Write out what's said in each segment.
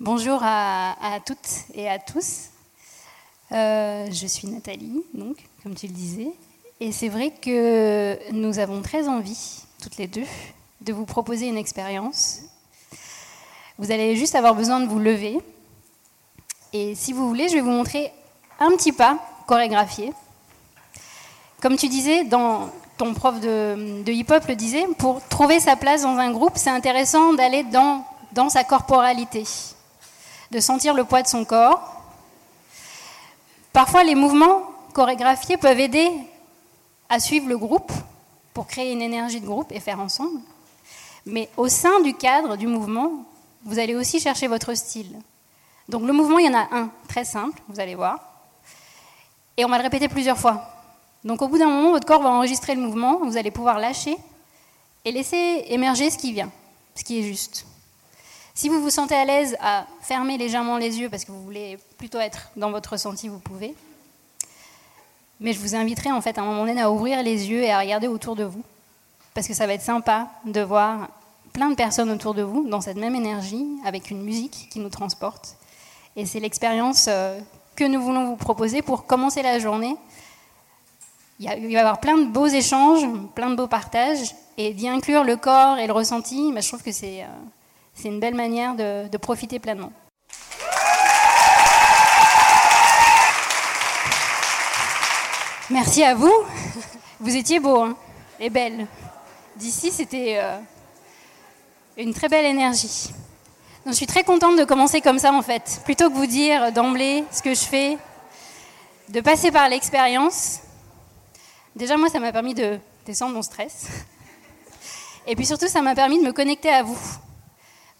Bonjour à, toutes et à tous. Euh, je suis Nathalie, donc, comme tu le disais. Et c'est vrai que nous avons très envie, toutes les deux, de vous proposer une expérience. Vous allez juste avoir besoin de vous lever. Et si vous voulez, je vais vous montrer un petit pas chorégraphié. Comme tu disais, dans, ton prof de, hip-hop le disait, pour trouver sa place dans un groupe, c'est intéressant d'aller dans sa corporalité, de sentir le poids de son corps. Parfois, les mouvements chorégraphiés peuvent aider à suivre le groupe pour créer une énergie de groupe et faire ensemble. Mais au sein du cadre du mouvement, vous allez aussi chercher votre style. Donc le mouvement, il y en a un, très simple, vous allez voir. Et on va le répéter plusieurs fois. Donc au bout d'un moment, votre corps va enregistrer le mouvement, vous allez pouvoir lâcher et laisser émerger ce qui vient, ce qui est juste. Si vous vous sentez à l'aise à fermer légèrement les yeux parce que vous voulez plutôt être dans votre ressenti, vous pouvez. Mais je vous inviterai en fait à un moment donné à ouvrir les yeux et à regarder autour de vous. Parce que ça va être sympa de voir plein de personnes autour de vous dans cette même énergie, avec une musique qui nous transporte. Et c'est l'expérience euh, que nous voulons vous proposer pour commencer la journée. Il va y avoir plein de beaux échanges, plein de beaux partages, et d'y inclure le corps et le ressenti, je trouve que c'est euh, une belle manière de, de profiter pleinement. Merci à vous. Vous étiez beaux hein, et belles. D'ici, c'était euh, une très belle énergie. Donc, je suis très contente de commencer comme ça, en fait. Plutôt que vous dire d'emblée ce que je fais, de passer par l'expérience. Déjà, moi, ça m'a permis de descendre mon stress. Et puis surtout, ça m'a permis de me connecter à vous.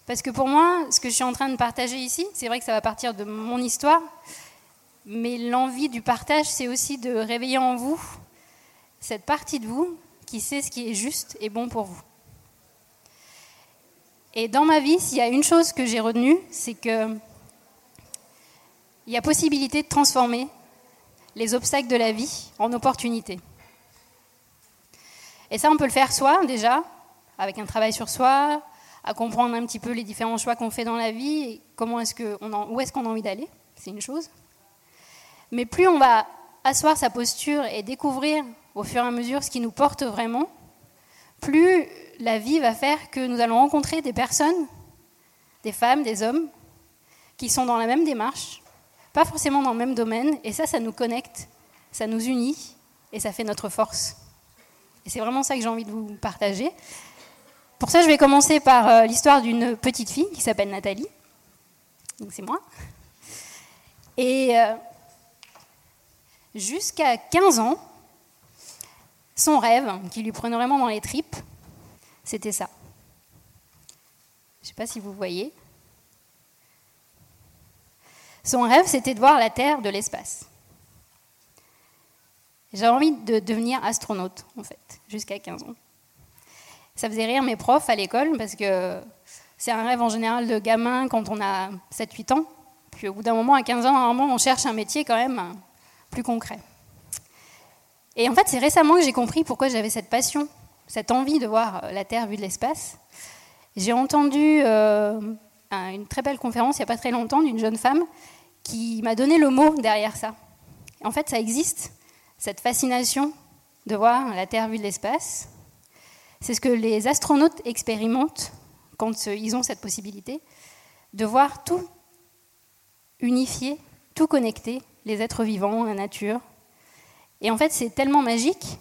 Parce que pour moi, ce que je suis en train de partager ici, c'est vrai que ça va partir de mon histoire, mais l'envie du partage, c'est aussi de réveiller en vous cette partie de vous qui sait ce qui est juste et bon pour vous. Et dans ma vie, s'il y a une chose que j'ai retenue, c'est que il y a possibilité de transformer les obstacles de la vie en opportunités. Et ça, on peut le faire soi déjà, avec un travail sur soi, à comprendre un petit peu les différents choix qu'on fait dans la vie et comment est-ce que où est-ce qu'on a envie d'aller, c'est une chose. Mais plus on va asseoir sa posture et découvrir au fur et à mesure ce qui nous porte vraiment, plus la vie va faire que nous allons rencontrer des personnes, des femmes, des hommes, qui sont dans la même démarche, pas forcément dans le même domaine, et ça, ça nous connecte, ça nous unit, et ça fait notre force. Et c'est vraiment ça que j'ai envie de vous partager. Pour ça, je vais commencer par euh, l'histoire d'une petite fille qui s'appelle Nathalie. Donc c'est moi. Et euh, jusqu'à 15 ans, son rêve, qui lui prenait vraiment dans les tripes, c'était ça. Je ne sais pas si vous voyez. Son rêve, c'était de voir la Terre de l'espace. J'avais envie de devenir astronaute, en fait, jusqu'à 15 ans. Ça faisait rire mes profs à l'école, parce que c'est un rêve en général de gamin quand on a 7-8 ans. Puis au bout d'un moment, à 15 ans, normalement, on cherche un métier quand même plus concret. Et en fait, c'est récemment que j'ai compris pourquoi j'avais cette passion, cette envie de voir la Terre vue de l'espace. J'ai entendu euh, une très belle conférence il n'y a pas très longtemps d'une jeune femme qui m'a donné le mot derrière ça. En fait, ça existe, cette fascination de voir la Terre vue de l'espace. C'est ce que les astronautes expérimentent quand ils ont cette possibilité, de voir tout unifié, tout connecté, les êtres vivants, la nature. Et en fait, c'est tellement magique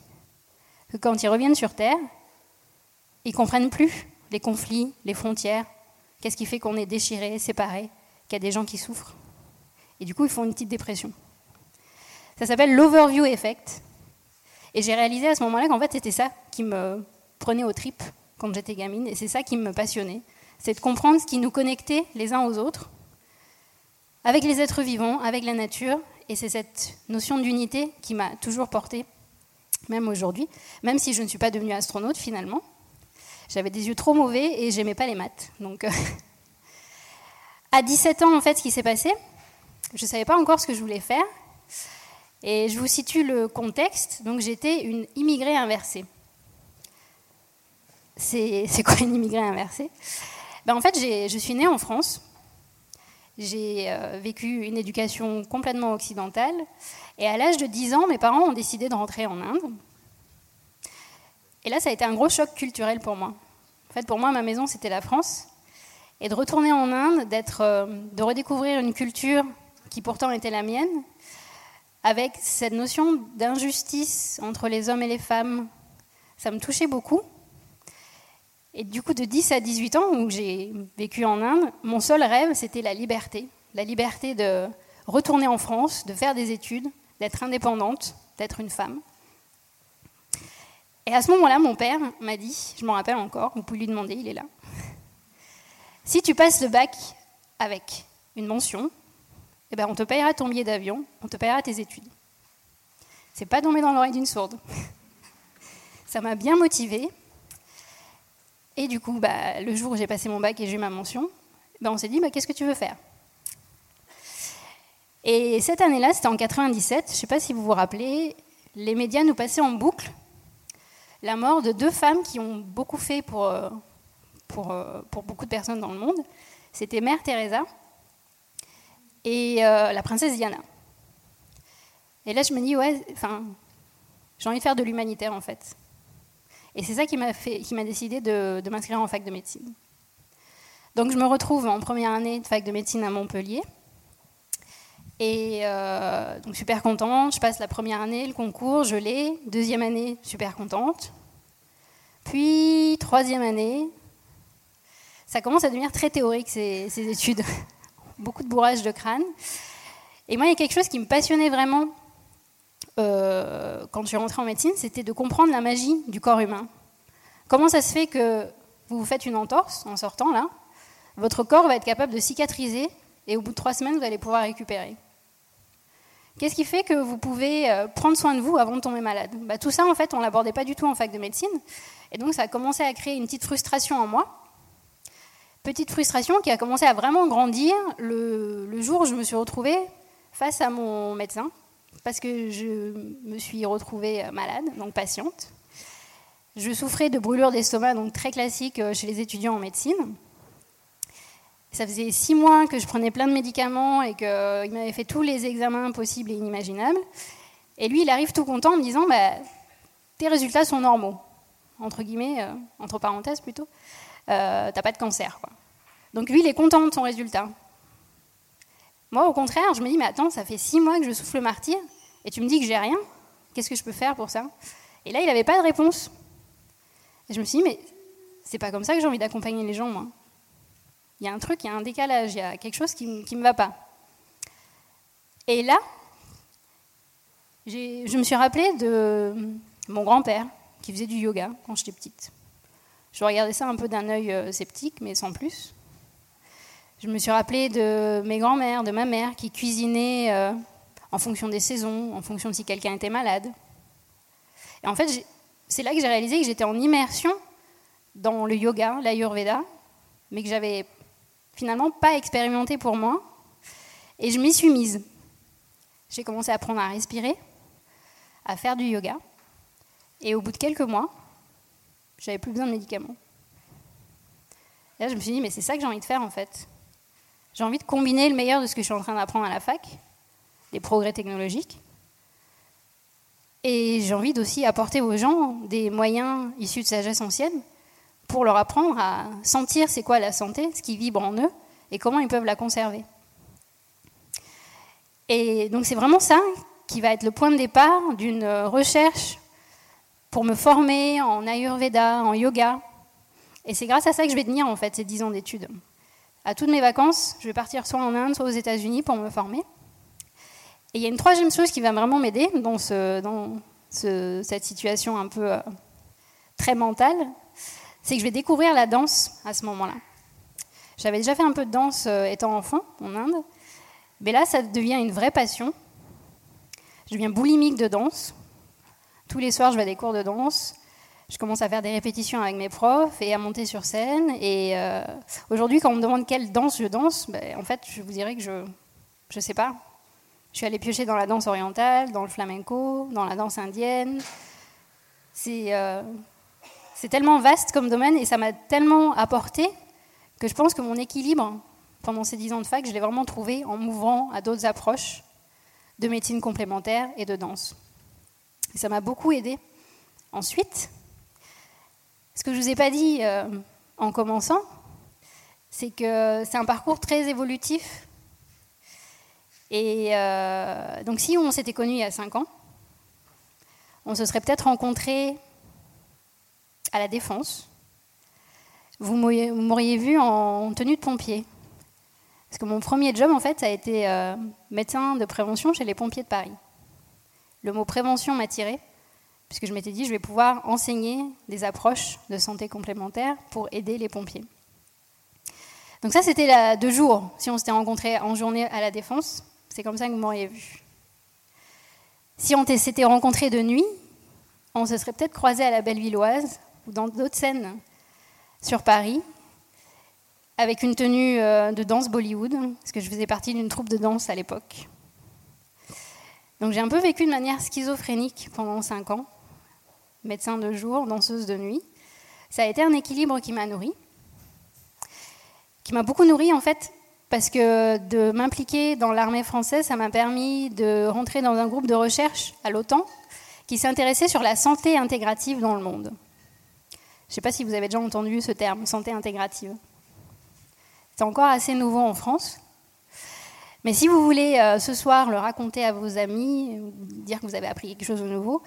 que quand ils reviennent sur Terre, ils comprennent plus les conflits, les frontières, qu'est-ce qui fait qu'on est déchiré, séparé, qu'il y a des gens qui souffrent. Et du coup, ils font une petite dépression. Ça s'appelle l'overview effect. Et j'ai réalisé à ce moment-là qu'en fait, c'était ça qui me prenait aux tripes quand j'étais gamine, et c'est ça qui me passionnait. C'est de comprendre ce qui nous connectait les uns aux autres, avec les êtres vivants, avec la nature, et c'est cette notion d'unité qui m'a toujours portée, même aujourd'hui, même si je ne suis pas devenue astronaute finalement. J'avais des yeux trop mauvais et j'aimais pas les maths. Donc, euh, à 17 ans, en fait, ce qui s'est passé, je ne savais pas encore ce que je voulais faire. Et je vous situe le contexte. Donc, j'étais une immigrée inversée. C'est quoi une immigrée inversée? Ben, En fait, je suis née en France. J'ai euh, vécu une éducation complètement occidentale. Et à l'âge de 10 ans, mes parents ont décidé de rentrer en Inde. Et là, ça a été un gros choc culturel pour moi. En fait, pour moi, ma maison, c'était la France. Et de retourner en Inde, euh, de redécouvrir une culture qui pourtant était la mienne, avec cette notion d'injustice entre les hommes et les femmes, ça me touchait beaucoup. Et du coup, de 10 à 18 ans, où j'ai vécu en Inde, mon seul rêve, c'était la liberté. La liberté de retourner en France, de faire des études, d'être indépendante, d'être une femme. Et à ce moment-là, mon père m'a dit, je m'en rappelle encore, vous pouvez lui demander, il est là. Si tu passes le bac avec une mention, eh ben on te payera ton billet d'avion, on te payera tes études. C'est pas tombé dans l'oreille d'une sourde. Ça m'a bien motivée. Et du coup, bah, le jour où j'ai passé mon bac et j'ai eu ma mention, bah, on s'est dit, bah, qu'est-ce que tu veux faire? Et cette année-là, c'était en 97, je ne sais pas si vous vous rappelez, les médias nous passaient en boucle la mort de deux femmes qui ont beaucoup fait pour, euh, euh, beaucoup de personnes dans le monde. C'était Mère Teresa et euh, la princesse Diana. Et là, je me dis, ouais, enfin, j'ai envie de faire de l'humanitaire en fait. Et c'est ça qui m'a décidé de, de m'inscrire en fac de médecine. Donc, je me retrouve en première année de fac de médecine à Montpellier. Et euh, donc super contente, je passe la première année, le concours, je l'ai. Deuxième année, super contente. Puis troisième année, ça commence à devenir très théorique ces, études. Beaucoup de bourrage de crâne. Et moi, il y a quelque chose qui me passionnait vraiment euh, quand je suis rentrée en médecine, c'était de comprendre la magie du corps humain. Comment ça se fait que vous vous faites une entorse en sortant là, votre corps va être capable de cicatriser et au bout de trois semaines, vous allez pouvoir récupérer? Qu'est-ce qui fait que vous pouvez euh, prendre soin de vous avant de tomber malade? Bah, Tout ça, en fait, on l'abordait pas du tout en fac de médecine. Et donc, ça a commencé à créer une petite frustration en moi. Petite frustration qui a commencé à vraiment grandir le, jour où je me suis retrouvée face à mon médecin, parce que je me suis retrouvée euh, malade, donc patiente. Je souffrais de brûlures d'estomac, donc très classique euh, chez les étudiants en médecine. Ça faisait six mois que je prenais plein de médicaments et qu'il m'avait fait tous les examens possibles et inimaginables. Et lui, il arrive tout content en me disant bah, Tes résultats sont normaux. Entre guillemets, euh, entre parenthèses plutôt. Euh, T'as pas de cancer. Quoi. Donc lui, il est content de son résultat. Moi, au contraire, je me dis Mais attends, ça fait six mois que je souffle le martyr et tu me dis que j'ai rien. Qu'est-ce que je peux faire pour ça? Et là, il n'avait pas de réponse. Et je me suis dit Mais c'est pas comme ça que j'ai envie d'accompagner les gens, moi. Il y a un truc, il y a un décalage, il y a quelque chose qui ne me va pas. Et là, je me suis rappelé de mon grand-père qui faisait du yoga quand j'étais petite. Je regardais ça un peu d'un œil euh, sceptique, mais sans plus. Je me suis rappelé de mes grands-mères, de ma mère qui cuisinait euh, en fonction des saisons, en fonction de si quelqu'un était malade. Et en fait, c'est là que j'ai réalisé que j'étais en immersion dans le yoga, l'ayurveda, mais que j'avais finalement pas expérimenté pour moi. Et je m'y suis mise. J'ai commencé à apprendre à respirer, à faire du yoga. Et au bout de quelques mois, j'avais plus besoin de médicaments. Et là, je me suis dit, mais c'est ça que j'ai envie de faire en fait. J'ai envie de combiner le meilleur de ce que je suis en train d'apprendre à la fac, des progrès technologiques. Et j'ai envie d'aussi apporter aux gens des moyens issus de sagesse ancienne pour leur apprendre à sentir c'est quoi la santé, ce qui vibre en eux, et comment ils peuvent la conserver. Et donc c'est vraiment ça qui va être le point de départ d'une recherche pour me former en Ayurveda, en yoga. Et c'est grâce à ça que je vais tenir en fait ces 10 ans d'études. À toutes mes vacances, je vais partir soit en Inde, soit aux États-Unis pour me former. Et il y a une troisième chose qui va vraiment m'aider dans, ce, dans cette situation un peu euh, très mental, c'est que je vais découvrir la danse à ce moment-là. J'avais déjà fait un peu de danse euh, étant enfant en Inde, mais là, ça devient une vraie passion. Je deviens boulimique de danse. Tous les soirs, je vais à des cours de danse. Je commence à faire des répétitions avec mes profs et à monter sur scène. Et euh, aujourd'hui, quand on me demande quelle danse je danse, ben, en fait, je vous dirais que je ne sais pas. Je suis allée piocher dans la danse orientale, dans le flamenco, dans la danse indienne. C'est euh, tellement vaste comme domaine et ça m'a tellement apporté que je pense que mon équilibre pendant ces dix ans de fac, je l'ai vraiment trouvé en m'ouvrant à d'autres approches de médecine complémentaire et de danse. Et ça m'a beaucoup aidé. Ensuite, ce que je ne vous ai pas dit euh, en commençant, c'est que c'est un parcours très évolutif. Et euh, donc si on s'était connus il y a cinq ans, on se serait peut-être rencontrés à la Défense, vous m'auriez vu en tenue de pompier. Parce que mon premier job, en fait, ça a été euh, médecin de prévention chez les pompiers de Paris. Le mot prévention m'a tiré, puisque je m'étais dit, je vais pouvoir enseigner des approches de santé complémentaire pour aider les pompiers. Donc ça, c'était deux jours, si on s'était rencontrés en journée à la Défense. C'est comme ça que vous m'auriez vu. Si on s'était rencontrés de nuit, on se serait peut-être croisés à la Bellevilloise ou dans d'autres scènes sur Paris, avec une tenue euh, de danse Bollywood, parce que je faisais partie d'une troupe de danse à l'époque. Donc j'ai un peu vécu de manière schizophrénique pendant cinq ans, médecin de jour, danseuse de nuit. Ça a été un équilibre qui m'a nourri, qui m'a beaucoup nourri en fait, parce que de m'impliquer dans l'armée française, ça m'a permis de rentrer dans un groupe de recherche à l'OTAN qui s'intéressait sur la santé intégrative dans le monde. Je ne sais pas si vous avez déjà entendu ce terme, santé intégrative. C'est encore assez nouveau en France. Mais si vous voulez euh, ce soir le raconter à vos amis, dire que vous avez appris quelque chose de nouveau,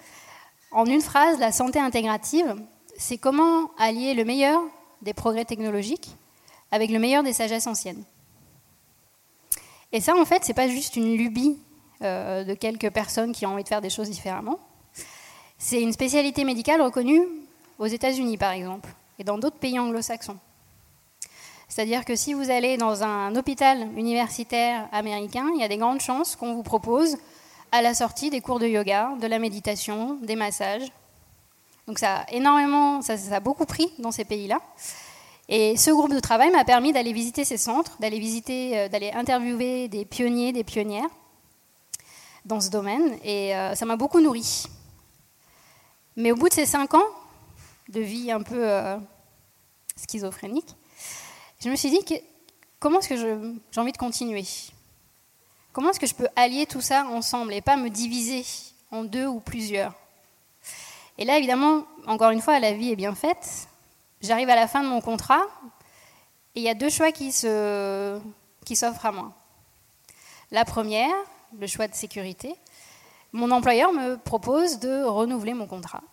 en une phrase, la santé intégrative, c'est comment allier le meilleur des progrès technologiques avec le meilleur des sagesses anciennes. Et ça, en fait, ce n'est pas juste une lubie euh, de quelques personnes qui ont envie de faire des choses différemment. C'est une spécialité médicale reconnue aux États-Unis par exemple, et dans d'autres pays anglo-saxons. C'est-à-dire que si vous allez dans un hôpital universitaire américain, il y a des grandes chances qu'on vous propose à la sortie des cours de yoga, de la méditation, des massages. Donc ça a énormément, ça, a beaucoup pris dans ces pays-là. Et ce groupe de travail m'a permis d'aller visiter ces centres, d'aller visiter, euh, d'aller interviewer des pionniers, des pionnières dans ce domaine, et euh, ça m'a beaucoup nourri. Mais au bout de ces cinq ans, de vie un peu euh, schizophrénique, je me suis dit comment est-ce que j'ai envie de continuer? Comment est-ce que je peux allier tout ça ensemble et pas me diviser en deux ou plusieurs? Et là, évidemment, encore une fois, la vie est bien faite. J'arrive à la fin de mon contrat et il y a deux choix qui s'offrent à moi. La première, le choix de sécurité. Mon employeur me propose de renouveler mon contrat.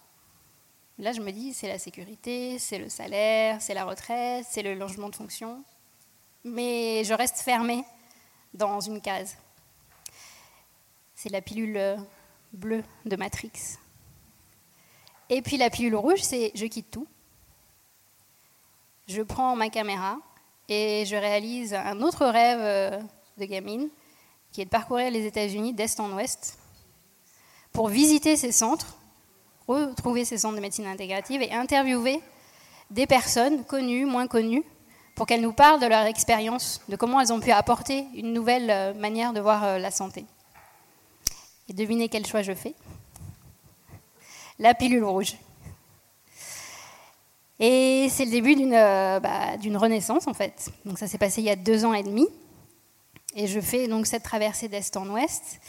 Là, je me dis, c'est la sécurité, c'est le salaire, c'est la retraite, c'est le logement de fonction. Mais je reste fermée dans une case. C'est la pilule bleue de Matrix. Et puis la pilule rouge, c'est je quitte tout. Je prends ma caméra et je réalise un autre rêve euh, de gamine, qui est de parcourir les États-Unis d'est en ouest pour visiter ces centres retrouver ces centres de médecine intégrative et interviewer des personnes connues, moins connues, pour qu'elles nous parlent de leur expérience, de comment elles ont pu apporter une nouvelle euh, manière de voir euh, la santé. Et devinez quel choix je fais La pilule rouge. Et c'est le début euh, bah, d'une renaissance en fait. Donc ça s'est passé il y a deux ans et demi. Et je fais donc cette traversée d'est en ouest.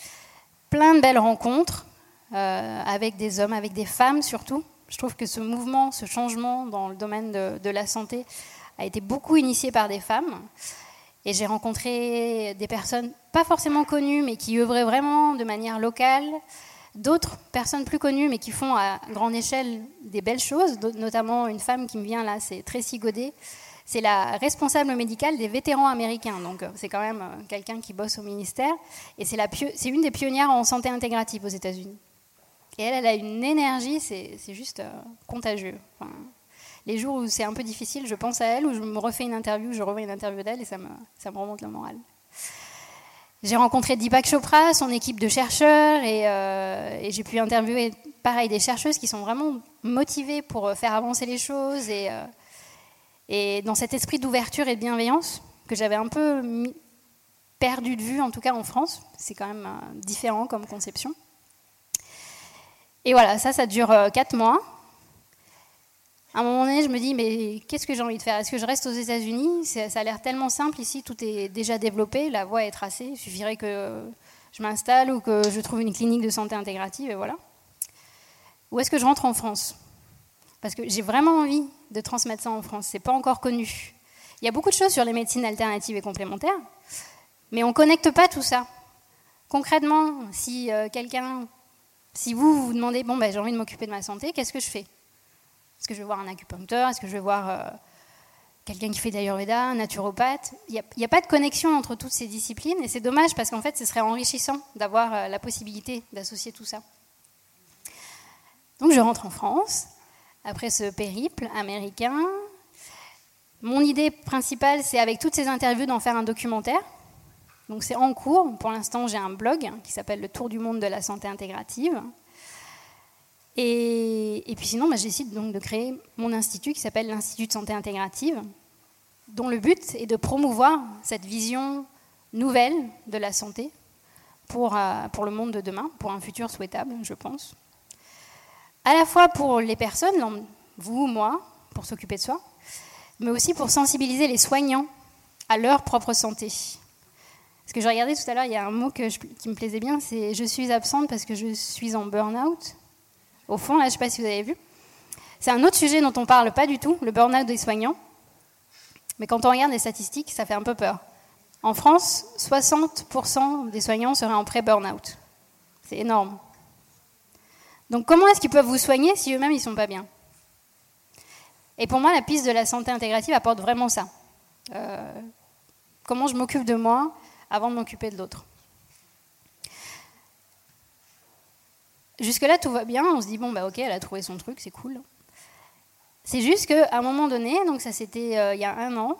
Plein de belles rencontres, euh, avec des hommes, avec des femmes surtout. Je trouve que ce mouvement, ce changement dans le domaine de, la santé a été beaucoup initié par des femmes. Et j'ai rencontré des personnes pas forcément connues, mais qui œuvraient vraiment de manière locale. D'autres personnes plus connues, mais qui font à grande échelle des belles choses, notamment une femme qui me vient là, c'est Tracy Godet. C'est la responsable médicale des vétérans américains. Donc, euh, c'est quand même euh, quelqu'un qui bosse au ministère. Et c'est une des pionnières en santé intégrative aux États-Unis. Et elle, elle a une énergie, c'est juste euh, contagieux. les jours où c'est un peu difficile, je pense à elle, ou je me refais une interview, je revois une interview d'elle et ça me, ça me remonte le moral. J'ai rencontré Deepak Chopra, son équipe de chercheurs, et, euh, et j'ai pu interviewer, pareil, des chercheuses qui sont vraiment motivées pour faire avancer les choses et, euh, et dans cet esprit d'ouverture et de bienveillance que j'avais un peu perdu de vue, en tout cas en France. C'est quand même différent comme conception. Et voilà, ça, ça dure euh, quatre mois. À un moment donné, je me dis, mais qu'est-ce que j'ai envie de faire? Est-ce que je reste aux États-Unis? Ça a l'air tellement simple ici, tout est déjà développé, la voie est tracée. Il suffirait que je m'installe ou que je trouve une clinique de santé intégrative, et voilà. Ou est-ce que je rentre en France? Parce que j'ai vraiment envie de transmettre ça en France. C'est pas encore connu. Il y a beaucoup de choses sur les médecines alternatives et complémentaires, mais on ne connecte pas tout ça. Concrètement, si euh, quelqu'un si vous vous demandez, bon, ben, j'ai envie de m'occuper de ma santé, qu'est-ce que je fais? Est-ce que je vais voir un acupuncteur? Est-ce que je vais voir euh, quelqu'un qui fait d'Ayurveda, un naturopathe? Il n'y a, pas de connexion entre toutes ces disciplines et c'est dommage parce qu'en fait, ce serait enrichissant d'avoir euh, la possibilité d'associer tout ça. Donc, je rentre en France après ce périple américain. Mon idée principale, c'est avec toutes ces interviews d'en faire un documentaire donc c'est en cours. Pour l'instant, j'ai un blog qui s'appelle Le Tour du monde de la santé intégrative. Et, puis sinon, bah, j'essaie donc de créer mon institut qui s'appelle l'Institut de santé intégrative, dont le but est de promouvoir cette vision nouvelle de la santé pour, euh, pour le monde de demain, pour un futur souhaitable, je pense. À la fois pour les personnes, vous, moi, pour s'occuper de soi, mais aussi pour sensibiliser les soignants à leur propre santé, parce que je regardais tout à l'heure, il y a un mot qui me plaisait bien, c'est je suis absente parce que je suis en burn-out. Au fond, là, je ne sais pas si vous avez vu. C'est un autre sujet dont on ne parle pas du tout, le burn-out des soignants. Mais quand on regarde les statistiques, ça fait un peu peur. En France, 60% des soignants seraient en pré-burn-out. C'est énorme. Donc comment est-ce qu'ils peuvent vous soigner si eux-mêmes, ils ne sont pas bien? Et pour moi, la piste de la santé intégrative apporte vraiment ça. Euh, comment je m'occupe de moi avant de m'occuper de l'autre. Jusque-là, tout va bien. On se dit, bon, bah ok, elle a trouvé son truc, c'est cool. C'est juste qu'à un moment donné, donc ça c'était euh, il y a un an,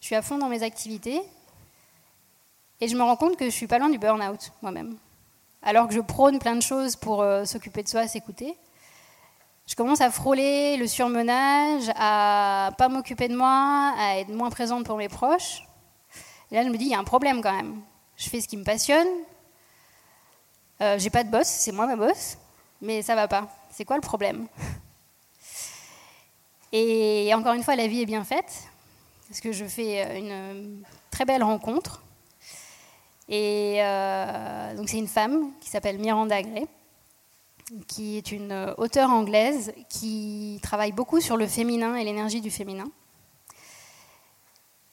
je suis à fond dans mes activités et je me rends compte que je suis pas loin du burn-out moi-même. Alors que je prône plein de choses pour euh, s'occuper de soi, s'écouter, je commence à frôler le surmenage, à pas m'occuper de moi, à être moins présente pour mes proches. Et là, je me dis, il y a un problème quand même. Je fais ce qui me passionne. Euh, j'ai pas de boss, c'est moi ma boss, mais ça va pas. C'est quoi le problème Et encore une fois, la vie est bien faite, parce que je fais euh, une très belle rencontre. Et euh, donc c'est une femme qui s'appelle Miranda Gray, qui est une auteure anglaise qui travaille beaucoup sur le féminin et l'énergie du féminin.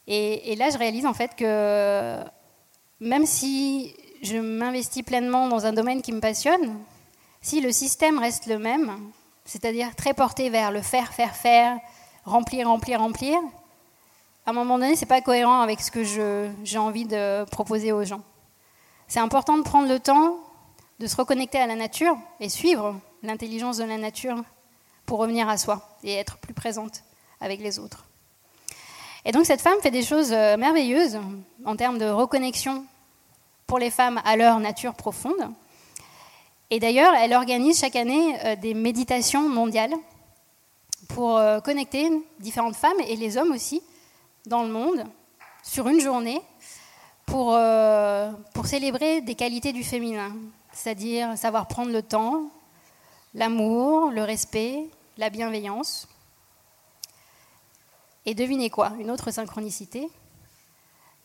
Et, là, je réalise en fait que même si je m'investis pleinement dans un domaine qui me passionne, si le système reste le même, c'est-à-dire très porté vers le faire, faire, faire, remplir, remplir, remplir, à un moment donné, ce n'est pas cohérent avec ce que j'ai envie de proposer aux gens. C'est important de prendre le temps de se reconnecter à la nature et suivre l'intelligence de la nature pour revenir à soi et être plus présente avec les autres. Et donc cette femme fait des choses euh, merveilleuses en termes de reconnexion pour les femmes à leur nature profonde. Et d'ailleurs, elle organise chaque année euh, des méditations mondiales pour euh, connecter différentes femmes et les hommes aussi dans le monde sur une journée pour, pour célébrer des qualités du féminin, c'est-à-dire savoir prendre le temps, l'amour, le respect, la bienveillance. Et devinez quoi? Une autre synchronicité.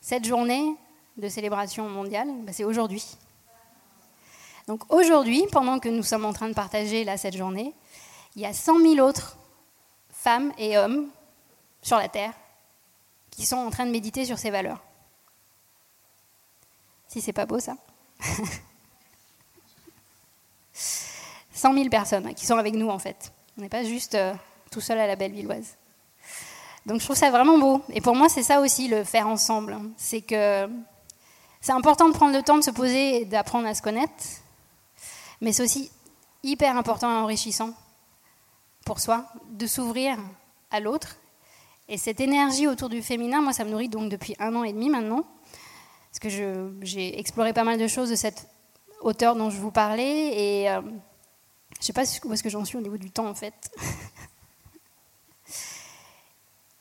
Cette journée de célébration mondiale, bah, c'est aujourd'hui. Donc aujourd'hui, pendant que nous sommes en train de partager cette journée, il y a 100 000 autres femmes et hommes sur la Terre qui sont en train de méditer sur ces valeurs. Si c'est pas beau ça 100 000 personnes qui sont avec nous en fait. On n'est pas juste euh, tout seul à la belle villoise. Donc je trouve ça vraiment beau. Et pour moi, c'est ça aussi le faire ensemble. C'est que c'est important de prendre le temps de se poser et d'apprendre à se connaître. Mais c'est aussi hyper important et enrichissant pour soi de s'ouvrir à l'autre. Et cette énergie autour du féminin, moi, ça me nourrit donc depuis un an et demi maintenant. Parce que j'ai exploré pas mal de choses de cette auteur dont je vous parlais. Et euh, je ne sais pas où est-ce que j'en suis au niveau du temps, en fait.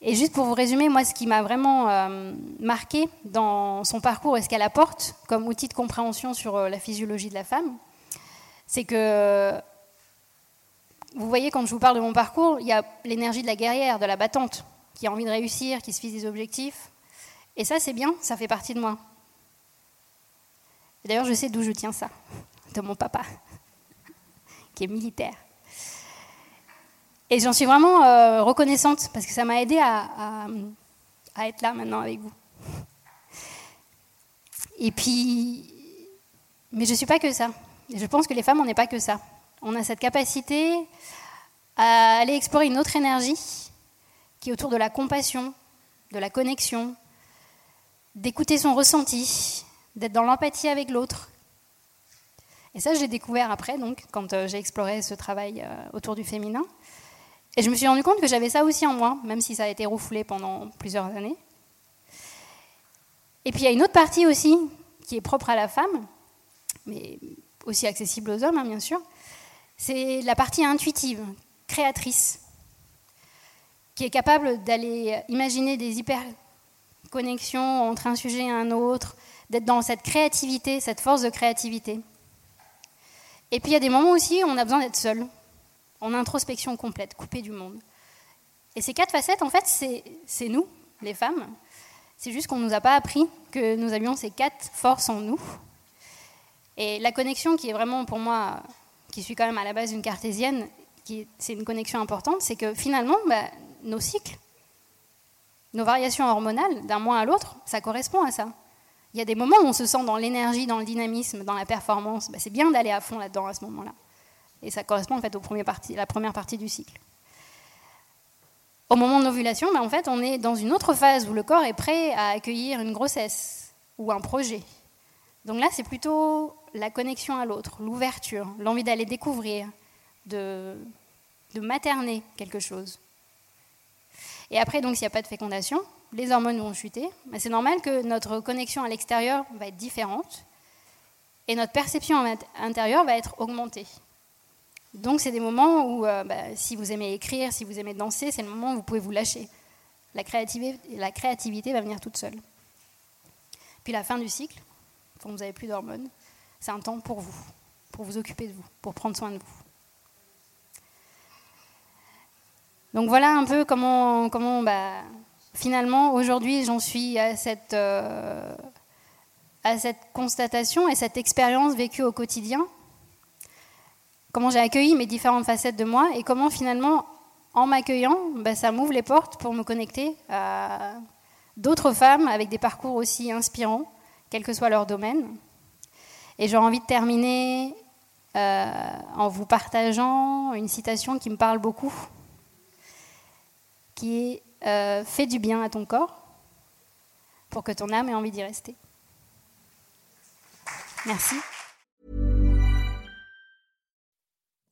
et juste pour vous résumer, moi, ce qui m'a vraiment euh, marqué dans son parcours et ce qu'elle apporte comme outil de compréhension sur euh, la physiologie de la femme, c'est que vous voyez, quand je vous parle de mon parcours, il y a l'énergie de la guerrière, de la battante, qui a envie de réussir, qui se fixe des objectifs. Et ça, c'est bien, ça fait partie de moi. D'ailleurs, je sais d'où je tiens ça, de mon papa, qui est militaire. Et j'en suis vraiment euh, reconnaissante, parce que ça m'a aidé à, être là maintenant avec vous. Et puis, mais je ne suis pas que ça. Je pense que les femmes, on n'est pas que ça. On a cette capacité à aller explorer une autre énergie qui est autour de la compassion, de la connexion, d'écouter son ressenti, d'être dans l'empathie avec l'autre. Et ça, j'ai découvert après, donc, quand euh, j'ai exploré ce travail euh, autour du féminin. Et je me suis rendu compte que j'avais ça aussi en moi, même si ça a été refoulé pendant plusieurs années. Et puis il y a une autre partie aussi qui est propre à la femme, mais aussi accessible aux hommes, hein, bien sûr, c'est la partie intuitive, créatrice, qui est capable d'aller imaginer des hyper-connexions entre un sujet et un autre, d'être dans cette créativité, cette force de créativité. Et puis il y a des moments aussi où on a besoin d'être seul, en introspection complète, coupé du monde. Et ces quatre facettes, en fait, c'est nous, les femmes. C'est juste qu'on ne nous a pas appris que nous avions ces quatre forces en nous. Et la connexion qui est vraiment pour moi, qui suis quand même à la base d'une cartésienne, c'est une connexion importante, c'est que finalement, bah, nos cycles, nos variations hormonales d'un mois à l'autre, ça correspond à ça. Il y a des moments où on se sent dans l'énergie, dans le dynamisme, dans la performance. Bah, c'est bien d'aller à fond là-dedans à ce moment-là. Et ça correspond en fait au premier parti, la première partie du cycle. Au moment de l'ovulation, bah, en fait, on est dans une autre phase où le corps est prêt à accueillir une grossesse ou un projet. Donc là, c'est plutôt la connexion à l'autre, l'ouverture, l'envie d'aller découvrir, de, de materner quelque chose. Et après, donc, s'il n'y a pas de fécondation, les hormones vont chuter. C'est normal que notre connexion à l'extérieur va être différente et notre perception intérieure va être augmentée. Donc, c'est des moments où, euh, bah, si vous aimez écrire, si vous aimez danser, c'est le moment où vous pouvez vous lâcher. La créativité, va venir toute seule. Puis la fin du cycle, quand vous n'avez plus d'hormones, c'est un temps pour vous, pour vous occuper de vous, pour prendre soin de vous. Donc voilà un peu comment, comment bah, finalement aujourd'hui j'en suis à cette, euh, à cette constatation et cette expérience vécue au quotidien. Comment j'ai accueilli mes différentes facettes de moi et comment finalement en m'accueillant, bah, ça m'ouvre les portes pour me connecter à d'autres femmes avec des parcours aussi inspirants, quel que soit leur domaine. Et j'aurais envie de terminer euh, en vous partageant une citation qui me parle beaucoup, qui est euh, Fais du bien à ton corps pour que ton âme ait envie d'y rester. Merci.